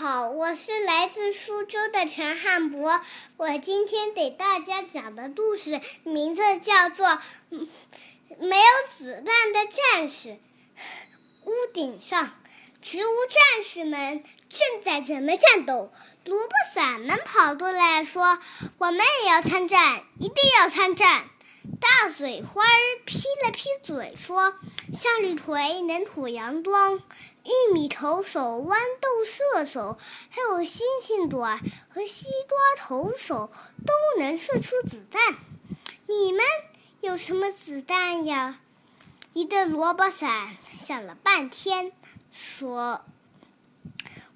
好，我是来自苏州的陈汉博。我今天给大家讲的故事名字叫做《没有子弹的战士》。屋顶上，植物战士们正在准备战斗。萝卜伞们跑过来说：“我们也要参战，一定要参战！”大嘴花儿撇了撇嘴说：“向日葵能吐阳光。”玉米投手、豌豆射手，还有星星朵和西瓜投手都能射出子弹。你们有什么子弹呀？一个萝卜伞想了半天，说：“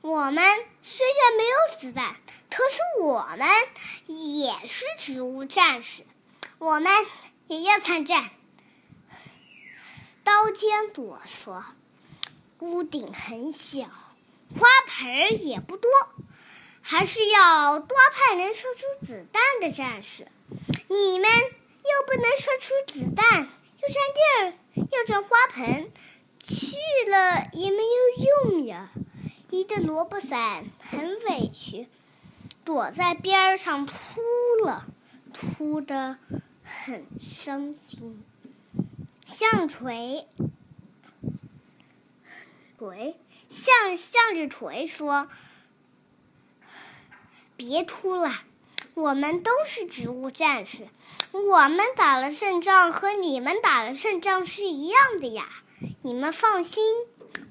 我们虽然没有子弹，可是我们也是植物战士，我们也要参战。”刀尖朵说。屋顶很小，花盆也不多，还是要多派能射出子弹的战士。你们又不能射出子弹，又占地儿，又占花盆，去了也没有用呀！一个萝卜伞很委屈，躲在边上哭了，哭得很伤心。向锤。锤向向着锤说：“别哭了，我们都是植物战士，我们打了胜仗和你们打了胜仗是一样的呀。你们放心，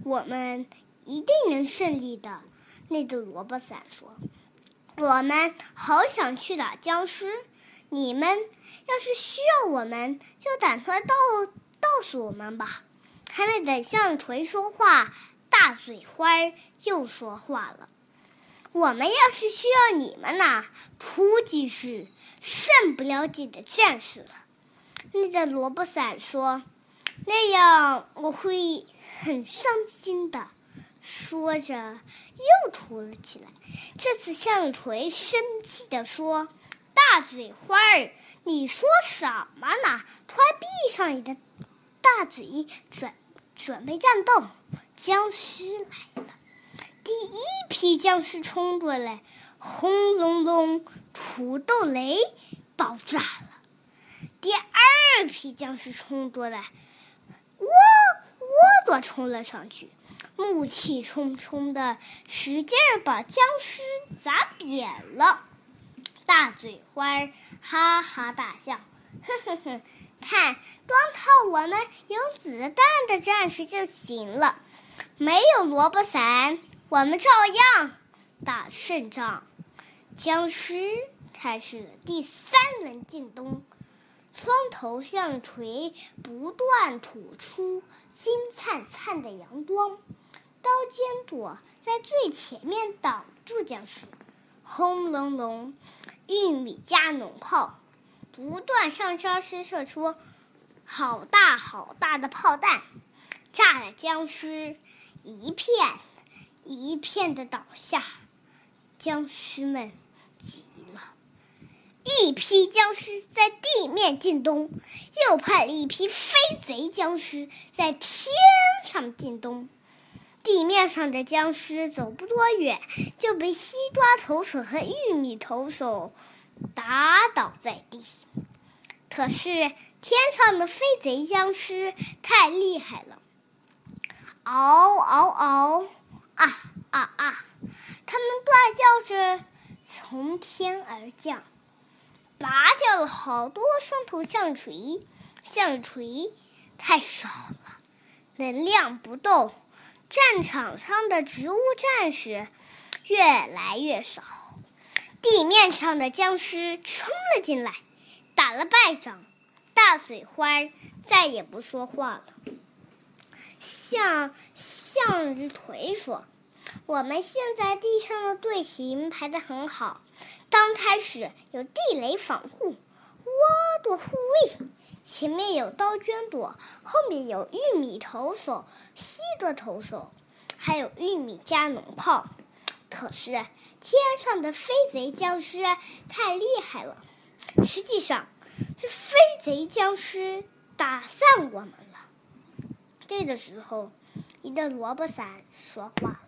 我们一定能胜利的。”那个萝卜伞说：“我们好想去打僵尸，你们要是需要我们，就赶快告告诉我们吧。”还没等向锤说话，大嘴花又说话了：“我们要是需要你们呢，估计是剩不了几个战士了。”那个萝卜伞说：“那样我会很伤心的。”说着又哭了起来。这次向锤生气的说：“大嘴花儿，你说什么呢？快闭上你的大嘴，准准备战斗！僵尸来了，第一批僵尸冲过来，轰隆隆，土豆雷爆炸了。第二批僵尸冲过来，窝窝朵冲了上去，怒气冲冲的，使劲儿把僵尸砸扁了。大嘴花哈哈大笑，呵呵呵。看，光靠我们有子弹的战士就行了，没有萝卜伞，我们照样打胜仗。僵尸开始了第三轮进攻，双头象锤不断吐出金灿灿的阳光，刀尖朵在最前面挡住僵尸。轰隆隆，玉米加农炮。不断向僵尸射出好大好大的炮弹，炸了僵尸一片一片的倒下。僵尸们急了，一批僵尸在地面进攻，又派了一批飞贼僵尸在天上进攻。地面上的僵尸走不多远，就被西瓜投手和玉米投手。打倒在地，可是天上的飞贼僵尸太厉害了，嗷嗷嗷，啊啊啊！他们大叫着从天而降，拔掉了好多双头象锤，象锤太少了，能量不够，战场上的植物战士越来越少。地面上的僵尸冲了进来，打了败仗。大嘴花再也不说话了。向向日葵说：“我们现在地上的队形排得很好。刚开始有地雷防护，窝朵护卫，前面有刀娟朵，后面有玉米投手、西瓜投手，还有玉米加农炮。可是……”天上的飞贼僵尸太厉害了，实际上是飞贼僵尸打散我们了。这个时候，一个萝卜伞说话了：“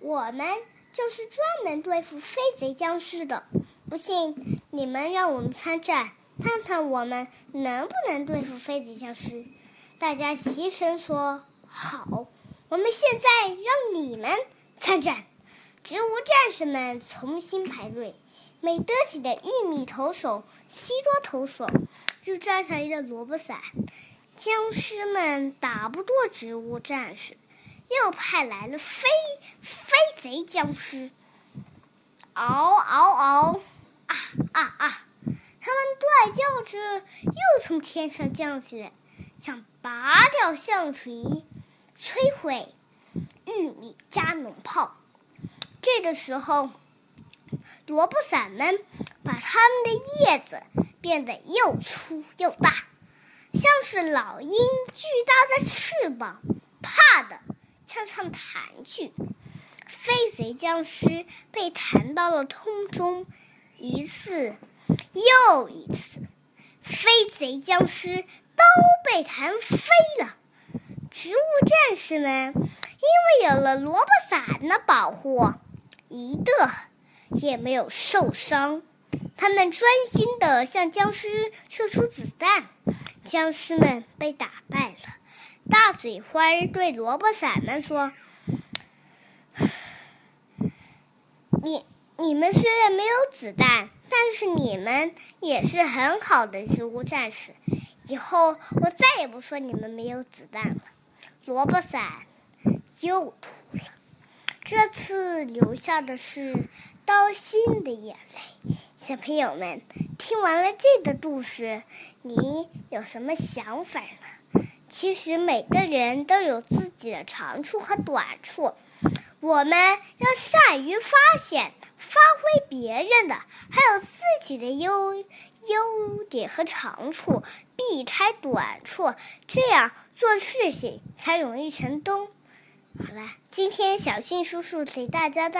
我们就是专门对付飞贼僵尸的。不信，你们让我们参战，看看我们能不能对付飞贼僵尸。大家齐声说：“好！”我们现在让你们参战。植物战士们重新排队，没得体的玉米投手、西多投手就站上一个萝卜伞。僵尸们打不过植物战士，又派来了飞飞贼僵尸。嗷嗷嗷！啊啊啊！他们怪叫着，又从天上降下来，想拔掉橡锤，摧毁玉米加农炮。这个时候，萝卜伞们把它们的叶子变得又粗又大，像是老鹰巨大的翅膀，啪的向上弹去。飞贼僵尸被弹到了空中，一次又一次，飞贼僵尸都被弹飞了。植物战士们因为有了萝卜伞的保护。一个也没有受伤，他们专心的向僵尸射出子弹，僵尸们被打败了。大嘴花对萝卜伞们说：“你你们虽然没有子弹，但是你们也是很好的植物战士。以后我再也不说你们没有子弹了。”萝卜伞又吐了。这次流下的是刀心的眼泪。小朋友们，听完了这个故事，你有什么想法呢？其实每个人都有自己的长处和短处，我们要善于发现、发挥别人的，还有自己的优优点和长处，避开短处，这样做事情才容易成功。好了，今天小俊叔叔给大家带。